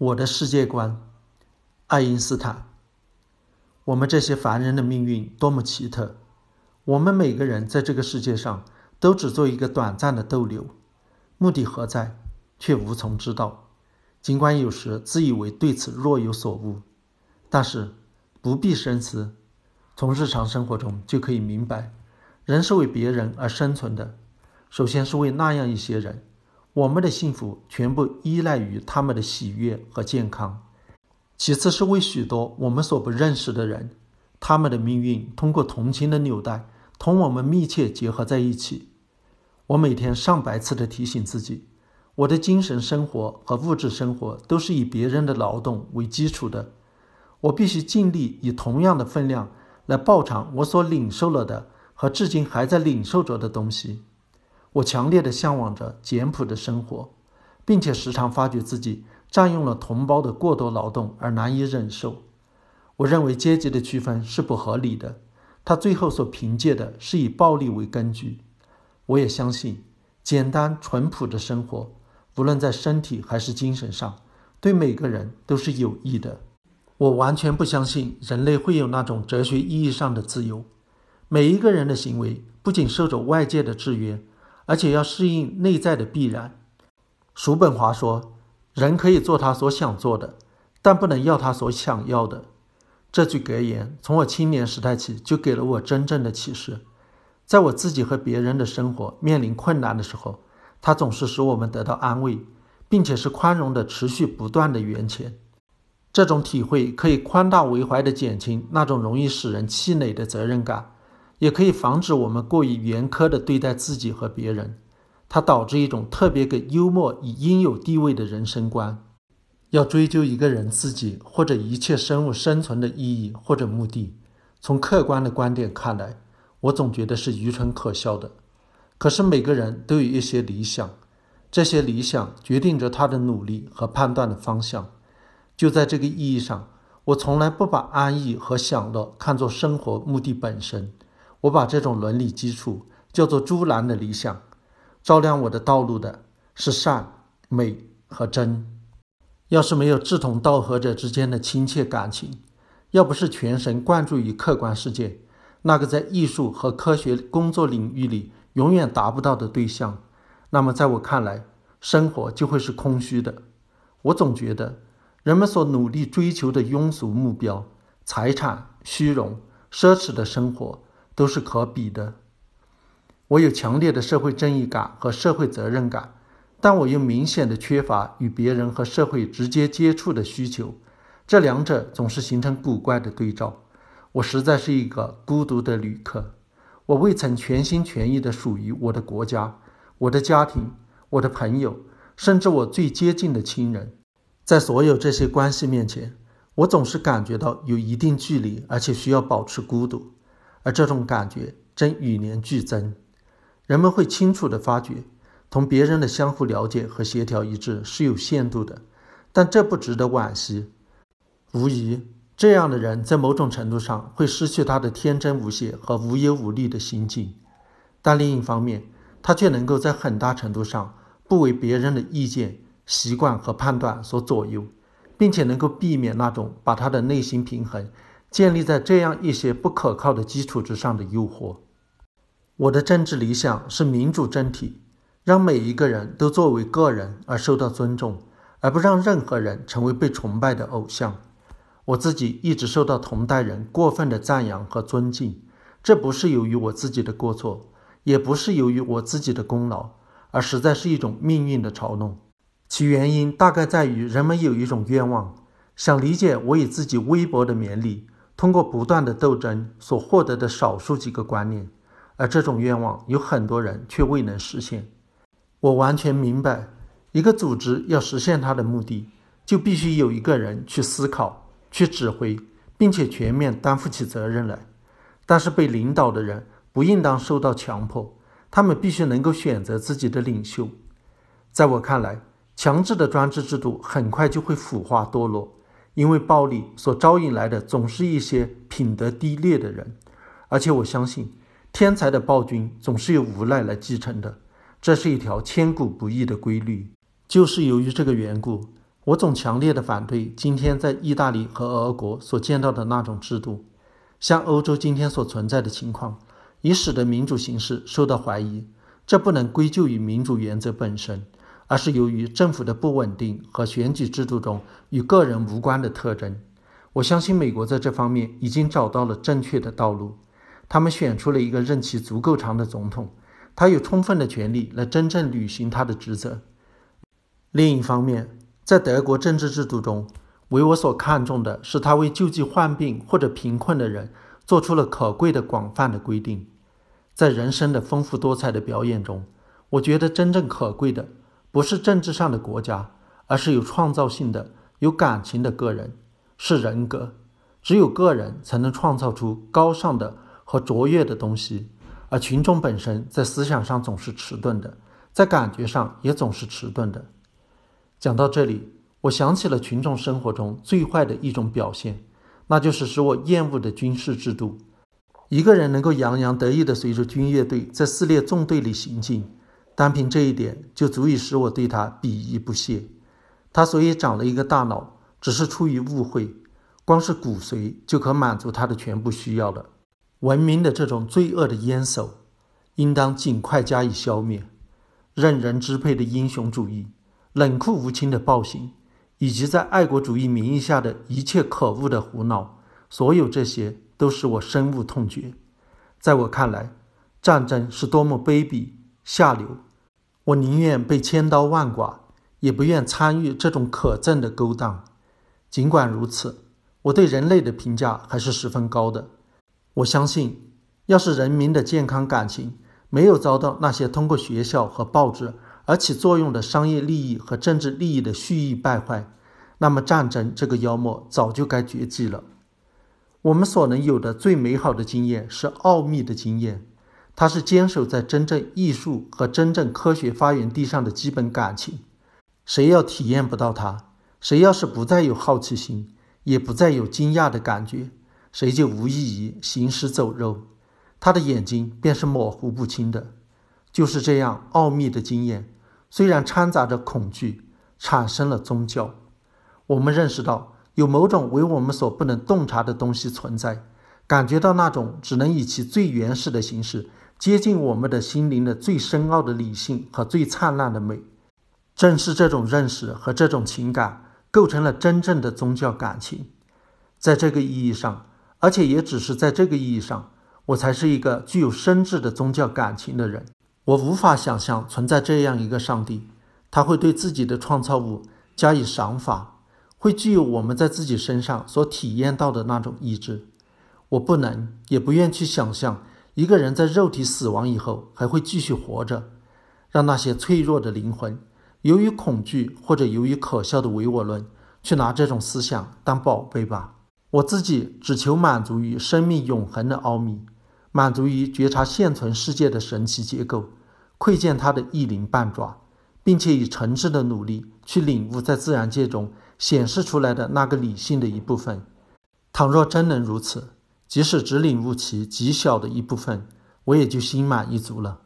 我的世界观，爱因斯坦。我们这些凡人的命运多么奇特！我们每个人在这个世界上都只做一个短暂的逗留，目的何在，却无从知道。尽管有时自以为对此若有所悟，但是不必深思，从日常生活中就可以明白，人是为别人而生存的。首先是为那样一些人，我们的幸福全部依赖于他们的喜悦和健康；其次是为许多我们所不认识的人，他们的命运通过同情的纽带同我们密切结合在一起。我每天上百次的提醒自己。我的精神生活和物质生活都是以别人的劳动为基础的，我必须尽力以同样的分量来报偿我所领受了的和至今还在领受着的东西。我强烈的向往着简朴的生活，并且时常发觉自己占用了同胞的过多劳动而难以忍受。我认为阶级的区分是不合理的，它最后所凭借的是以暴力为根据。我也相信简单淳朴的生活。无论在身体还是精神上，对每个人都是有益的。我完全不相信人类会有那种哲学意义上的自由。每一个人的行为不仅受着外界的制约，而且要适应内在的必然。叔本华说：“人可以做他所想做的，但不能要他所想要的。”这句格言从我青年时代起就给了我真正的启示。在我自己和别人的生活面临困难的时候。它总是使我们得到安慰，并且是宽容的、持续不断的源泉。这种体会可以宽大为怀地减轻那种容易使人气馁的责任感，也可以防止我们过于严苛地对待自己和别人。它导致一种特别给幽默以应有地位的人生观。要追究一个人自己或者一切生物生存的意义或者目的，从客观的观点看来，我总觉得是愚蠢可笑的。可是每个人都有一些理想，这些理想决定着他的努力和判断的方向。就在这个意义上，我从来不把安逸和享乐看作生活目的本身。我把这种伦理基础叫做“朱兰的理想”。照亮我的道路的是善、美和真。要是没有志同道合者之间的亲切感情，要不是全神贯注于客观世界，那个在艺术和科学工作领域里。永远达不到的对象，那么在我看来，生活就会是空虚的。我总觉得，人们所努力追求的庸俗目标——财产、虚荣、奢侈的生活，都是可比的。我有强烈的社会正义感和社会责任感，但我又明显的缺乏与别人和社会直接接触的需求，这两者总是形成古怪的对照。我实在是一个孤独的旅客。我未曾全心全意地属于我的国家、我的家庭、我的朋友，甚至我最接近的亲人。在所有这些关系面前，我总是感觉到有一定距离，而且需要保持孤独。而这种感觉正与年俱增。人们会清楚地发觉，同别人的相互了解和协调一致是有限度的，但这不值得惋惜。无疑。这样的人在某种程度上会失去他的天真无邪和无忧无虑的心境，但另一方面，他却能够在很大程度上不为别人的意见、习惯和判断所左右，并且能够避免那种把他的内心平衡建立在这样一些不可靠的基础之上的诱惑。我的政治理想是民主政体，让每一个人都作为个人而受到尊重，而不让任何人成为被崇拜的偶像。我自己一直受到同代人过分的赞扬和尊敬，这不是由于我自己的过错，也不是由于我自己的功劳，而实在是一种命运的嘲弄。其原因大概在于人们有一种愿望，想理解我以自己微薄的绵力，通过不断的斗争所获得的少数几个观念，而这种愿望有很多人却未能实现。我完全明白，一个组织要实现它的目的，就必须有一个人去思考。去指挥，并且全面担负起责任来，但是被领导的人不应当受到强迫，他们必须能够选择自己的领袖。在我看来，强制的专制制度很快就会腐化堕落，因为暴力所招引来的总是一些品德低劣的人，而且我相信，天才的暴君总是由无赖来继承的，这是一条千古不易的规律。就是由于这个缘故。我总强烈的反对今天在意大利和俄国所见到的那种制度，像欧洲今天所存在的情况，已使得民主形势受到怀疑。这不能归咎于民主原则本身，而是由于政府的不稳定和选举制度中与个人无关的特征。我相信美国在这方面已经找到了正确的道路，他们选出了一个任期足够长的总统，他有充分的权利来真正履行他的职责。另一方面，在德国政治制度中，为我所看重的是，他为救济患病或者贫困的人做出了可贵的广泛的规定。在人生的丰富多彩的表演中，我觉得真正可贵的不是政治上的国家，而是有创造性的、有感情的个人，是人格。只有个人才能创造出高尚的和卓越的东西，而群众本身在思想上总是迟钝的，在感觉上也总是迟钝的。讲到这里，我想起了群众生活中最坏的一种表现，那就是使我厌恶的军事制度。一个人能够洋洋得意地随着军乐队在撕裂纵队里行进，单凭这一点就足以使我对他鄙夷不屑。他所以长了一个大脑，只是出于误会，光是骨髓就可满足他的全部需要了。文明的这种罪恶的烟手，应当尽快加以消灭。任人支配的英雄主义。冷酷无情的暴行，以及在爱国主义名义下的一切可恶的胡闹，所有这些都使我深恶痛绝。在我看来，战争是多么卑鄙下流！我宁愿被千刀万剐，也不愿参与这种可憎的勾当。尽管如此，我对人类的评价还是十分高的。我相信，要是人民的健康感情没有遭到那些通过学校和报纸。而起作用的商业利益和政治利益的蓄意败坏，那么战争这个妖魔早就该绝迹了。我们所能有的最美好的经验是奥秘的经验，它是坚守在真正艺术和真正科学发源地上的基本感情。谁要体验不到它，谁要是不再有好奇心，也不再有惊讶的感觉，谁就无异于行尸走肉，他的眼睛便是模糊不清的。就是这样奥秘的经验。虽然掺杂着恐惧，产生了宗教。我们认识到有某种为我们所不能洞察的东西存在，感觉到那种只能以其最原始的形式接近我们的心灵的最深奥的理性和最灿烂的美。正是这种认识和这种情感构成了真正的宗教感情。在这个意义上，而且也只是在这个意义上，我才是一个具有深挚的宗教感情的人。我无法想象存在这样一个上帝，他会对自己的创造物加以赏罚，会具有我们在自己身上所体验到的那种意志。我不能，也不愿去想象一个人在肉体死亡以后还会继续活着，让那些脆弱的灵魂，由于恐惧或者由于可笑的唯我论，去拿这种思想当宝贝吧。我自己只求满足于生命永恒的奥秘。满足于觉察现存世界的神奇结构，窥见它的一鳞半爪，并且以诚挚的努力去领悟在自然界中显示出来的那个理性的一部分。倘若真能如此，即使只领悟其极小的一部分，我也就心满意足了。